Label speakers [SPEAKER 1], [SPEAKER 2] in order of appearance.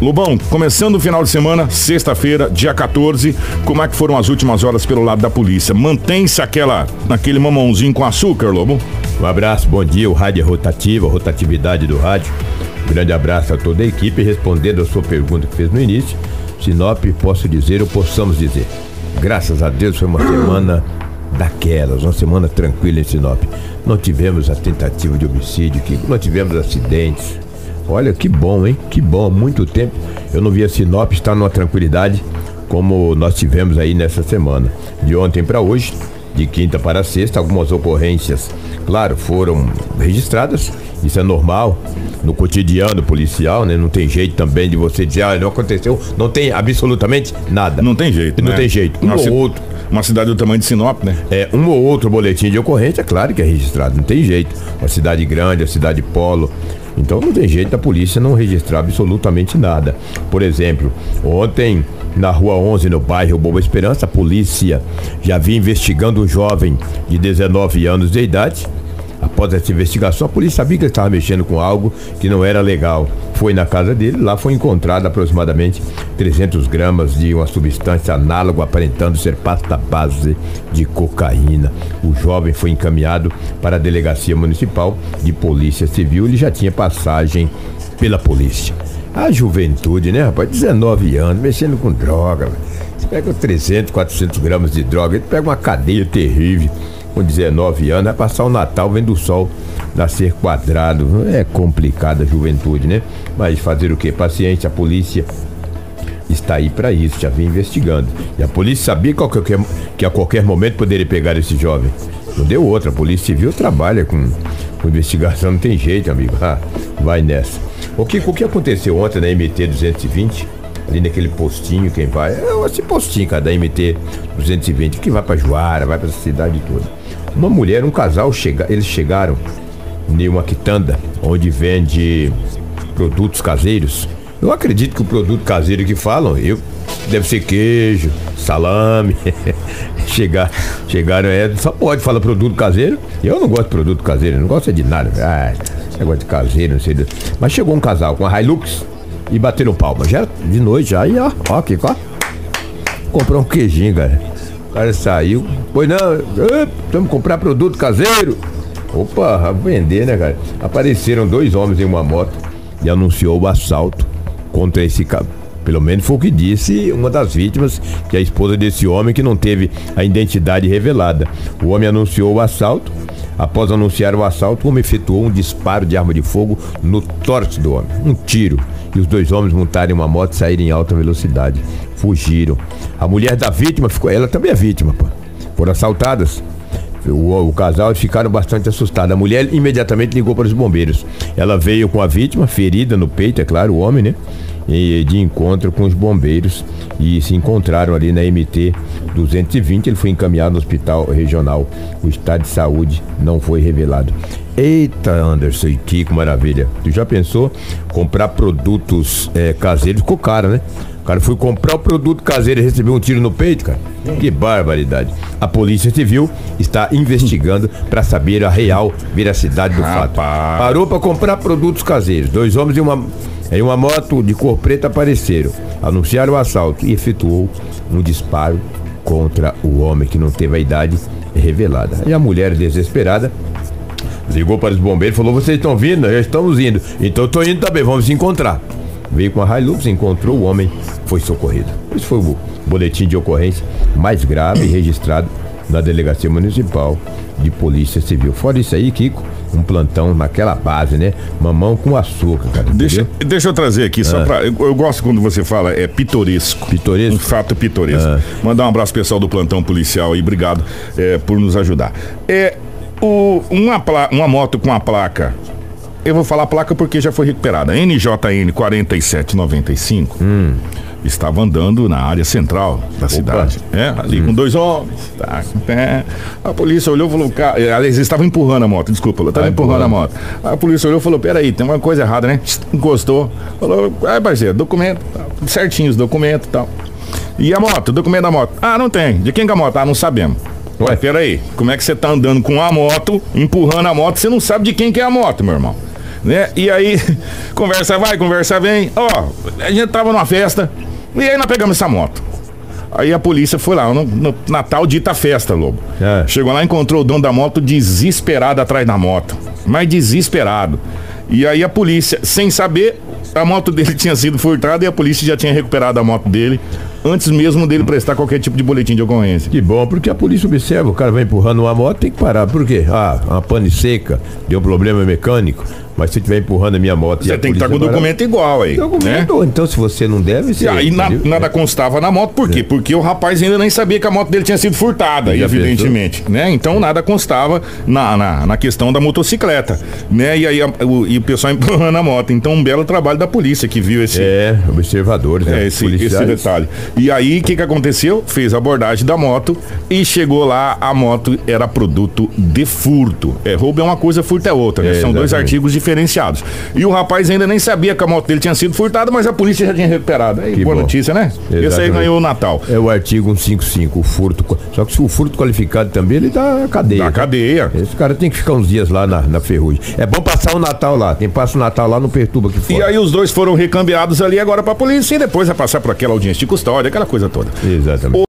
[SPEAKER 1] Lobão, começando o final de semana, sexta-feira, dia 14, como é que foram as últimas horas pelo lado da polícia? Mantém-se aquela, naquele mamãozinho com açúcar, Lobo?
[SPEAKER 2] Um abraço, bom dia, o rádio é rotativo, a rotatividade do rádio. Um grande abraço a toda a equipe, respondendo a sua pergunta que fez no início. Sinop, posso dizer ou possamos dizer. Graças a Deus foi uma semana daquelas, uma semana tranquila em Sinop. Não tivemos a tentativa de homicídio, não tivemos acidentes, Olha que bom, hein? Que bom. Há muito tempo eu não via Sinop estar numa tranquilidade como nós tivemos aí nessa semana. De ontem para hoje, de quinta para sexta, algumas ocorrências, claro, foram registradas. Isso é normal no cotidiano policial, né? Não tem jeito também de você dizer, ah, não aconteceu, não tem absolutamente nada.
[SPEAKER 1] Não tem jeito,
[SPEAKER 2] Não
[SPEAKER 1] né?
[SPEAKER 2] tem jeito. Um ou outro.
[SPEAKER 1] Uma cidade do tamanho de Sinop, né?
[SPEAKER 2] É, um ou outro boletim de ocorrência, claro que é registrado, não tem jeito. Uma cidade grande, a cidade polo, então não tem jeito da polícia não registrar absolutamente nada. Por exemplo, ontem na Rua 11, no bairro Boa Esperança, a polícia já vinha investigando um jovem de 19 anos de idade Após essa investigação, a polícia sabia que ele estava mexendo com algo que não era legal. Foi na casa dele, lá foi encontrado aproximadamente 300 gramas de uma substância análoga aparentando ser pasta base de cocaína. O jovem foi encaminhado para a delegacia municipal de polícia civil. Ele já tinha passagem pela polícia. A juventude, né, rapaz? 19 anos, mexendo com droga. Você pega 300, 400 gramas de droga, ele pega uma cadeia terrível com 19 anos, vai passar o Natal vendo o sol nascer quadrado. É complicada a juventude, né? Mas fazer o que? Paciência, a polícia está aí para isso, já vem investigando. E a polícia sabia que a, qualquer, momento poderia pegar esse jovem. Não deu outra, a polícia civil trabalha com, com investigação, não tem jeito, amigo. Ah, vai nessa. O que, o que aconteceu ontem na MT 220? Ali naquele postinho, quem vai? É esse postinho, cara, da MT 220, que vai para Juara, vai para a cidade toda. Uma mulher, um casal, chega, eles chegaram em uma quitanda onde vende produtos caseiros. Eu acredito que o produto caseiro que falam, eu deve ser queijo, salame. Chegar, chegaram, é, só pode falar produto caseiro. Eu não gosto de produto caseiro, não gosto de nada. Ah, negócio de caseiro, não sei. Mas chegou um casal com a Hilux e bateram palma. Já de noite, já, e ó, ó, aqui, ó. Comprou um queijinho, cara. O cara saiu. Pois não, vamos comprar produto caseiro. Opa, vender, né, cara? Apareceram dois homens em uma moto e anunciou o assalto contra esse cara. Pelo menos foi o que disse uma das vítimas, que é a esposa desse homem que não teve a identidade revelada. O homem anunciou o assalto. Após anunciar o assalto, o homem efetuou um disparo de arma de fogo no torso do homem. Um tiro. E os dois homens montaram uma moto e saíram em alta velocidade fugiram. A mulher da vítima ficou, ela também é vítima, pô. Foram assaltadas. O, o, casal ficaram bastante assustados. A mulher imediatamente ligou para os bombeiros. Ela veio com a vítima, ferida no peito, é claro, o homem, né? E, de encontro com os bombeiros e se encontraram ali na MT 220. Ele foi encaminhado no hospital regional. O estado de saúde não foi revelado. Eita, Anderson e Kiko, maravilha. Tu já pensou comprar produtos é, caseiros? Ficou caro, né? Cara foi comprar o produto caseiro e recebeu um tiro no peito, cara. Que barbaridade. A Polícia Civil está investigando para saber a real veracidade do Rapaz. fato. Parou para comprar produtos caseiros. Dois homens em uma, em uma moto de cor preta apareceram, anunciaram o assalto e efetuou um disparo contra o homem que não teve a idade revelada. E a mulher desesperada ligou para os bombeiros e falou: Vocês estão vindo? Já estamos indo. Então eu estou indo também, vamos se encontrar. Veio com a Hilux, encontrou o homem, foi socorrido. Esse foi o boletim de ocorrência mais grave registrado na Delegacia Municipal de Polícia Civil. Fora isso aí, Kiko, um plantão naquela base, né? Mamão com açúcar, cara.
[SPEAKER 1] Deixa, deixa eu trazer aqui, só ah. pra. Eu, eu, gosto quando você fala, é pitoresco.
[SPEAKER 2] Pitoresco?
[SPEAKER 1] Um fato pitoresco. Ah. Mandar um abraço pessoal do plantão policial aí, obrigado é, por nos ajudar. É. O, uma, uma moto com a placa eu vou falar a placa porque já foi recuperada. NJN 4795. Hum. Estava andando na área central da Opa. cidade. É, ali hum. com dois homens. Tá, é. A polícia olhou e falou: eh, aliás, eles estavam empurrando a moto, desculpa, estava ah, empurrando, empurrando a moto. A polícia olhou e falou: peraí, tem uma coisa errada, né? Encostou. Falou: ai, parceiro, documento, tá, certinho os documentos e tal. E a moto, o documento da moto? Ah, não tem. De quem que é a moto? Ah, não sabemos. Ué, peraí, como é que você tá andando com a moto, empurrando a moto, você não sabe de quem que é a moto, meu irmão? Né? E aí, conversa vai, conversa vem. Ó, a gente tava numa festa e aí nós pegamos essa moto. Aí a polícia foi lá, no, no Natal dita festa, Lobo.
[SPEAKER 2] É.
[SPEAKER 1] Chegou lá e encontrou o dono da moto desesperado atrás da moto. Mas desesperado. E aí a polícia, sem saber, a moto dele tinha sido furtada e a polícia já tinha recuperado a moto dele antes mesmo dele prestar qualquer tipo de boletim de ocorrência.
[SPEAKER 2] Que bom, porque a polícia observa, o cara vai empurrando uma moto, tem que parar. Por quê? Ah, uma pane seca, deu problema mecânico, mas se tiver empurrando a minha moto
[SPEAKER 1] Você tem que estar com o documento igual aí. Né?
[SPEAKER 2] Documento, então se você não deve, você.
[SPEAKER 1] E aí na- nada constava na moto, por quê? Porque o rapaz ainda nem sabia que a moto dele tinha sido furtada,
[SPEAKER 2] Já
[SPEAKER 1] evidentemente, né? Então nada constava na, na, na questão da motocicleta, né? E aí a- o, e o pessoal empurrando a moto. Então um belo trabalho da polícia que viu esse,
[SPEAKER 2] É, observadores, né?
[SPEAKER 1] é, esse, esse detalhe. E aí, o que, que aconteceu? Fez a abordagem da moto e chegou lá, a moto era produto de furto. É, roubo é uma coisa, furto é outra, né?
[SPEAKER 2] É,
[SPEAKER 1] São dois
[SPEAKER 2] exatamente.
[SPEAKER 1] artigos diferenciados. E o rapaz ainda nem sabia que a moto dele tinha sido furtada, mas a polícia já tinha recuperado. Aí,
[SPEAKER 2] Que
[SPEAKER 1] boa
[SPEAKER 2] bom.
[SPEAKER 1] notícia, né? Esse aí
[SPEAKER 2] Exatamente.
[SPEAKER 1] ganhou o Natal.
[SPEAKER 2] É o artigo 155, o furto. Só que se o furto qualificado também, ele dá cadeia.
[SPEAKER 1] Da cadeia.
[SPEAKER 2] Esse cara tem que ficar uns dias lá na, na ferrugem. É bom passar o Natal lá. Quem passa o Natal lá não perturba aqui
[SPEAKER 1] E
[SPEAKER 2] fora.
[SPEAKER 1] aí os dois foram recambiados ali agora pra polícia e depois vai passar por aquela audiência de custódia, aquela coisa toda.
[SPEAKER 2] Exatamente.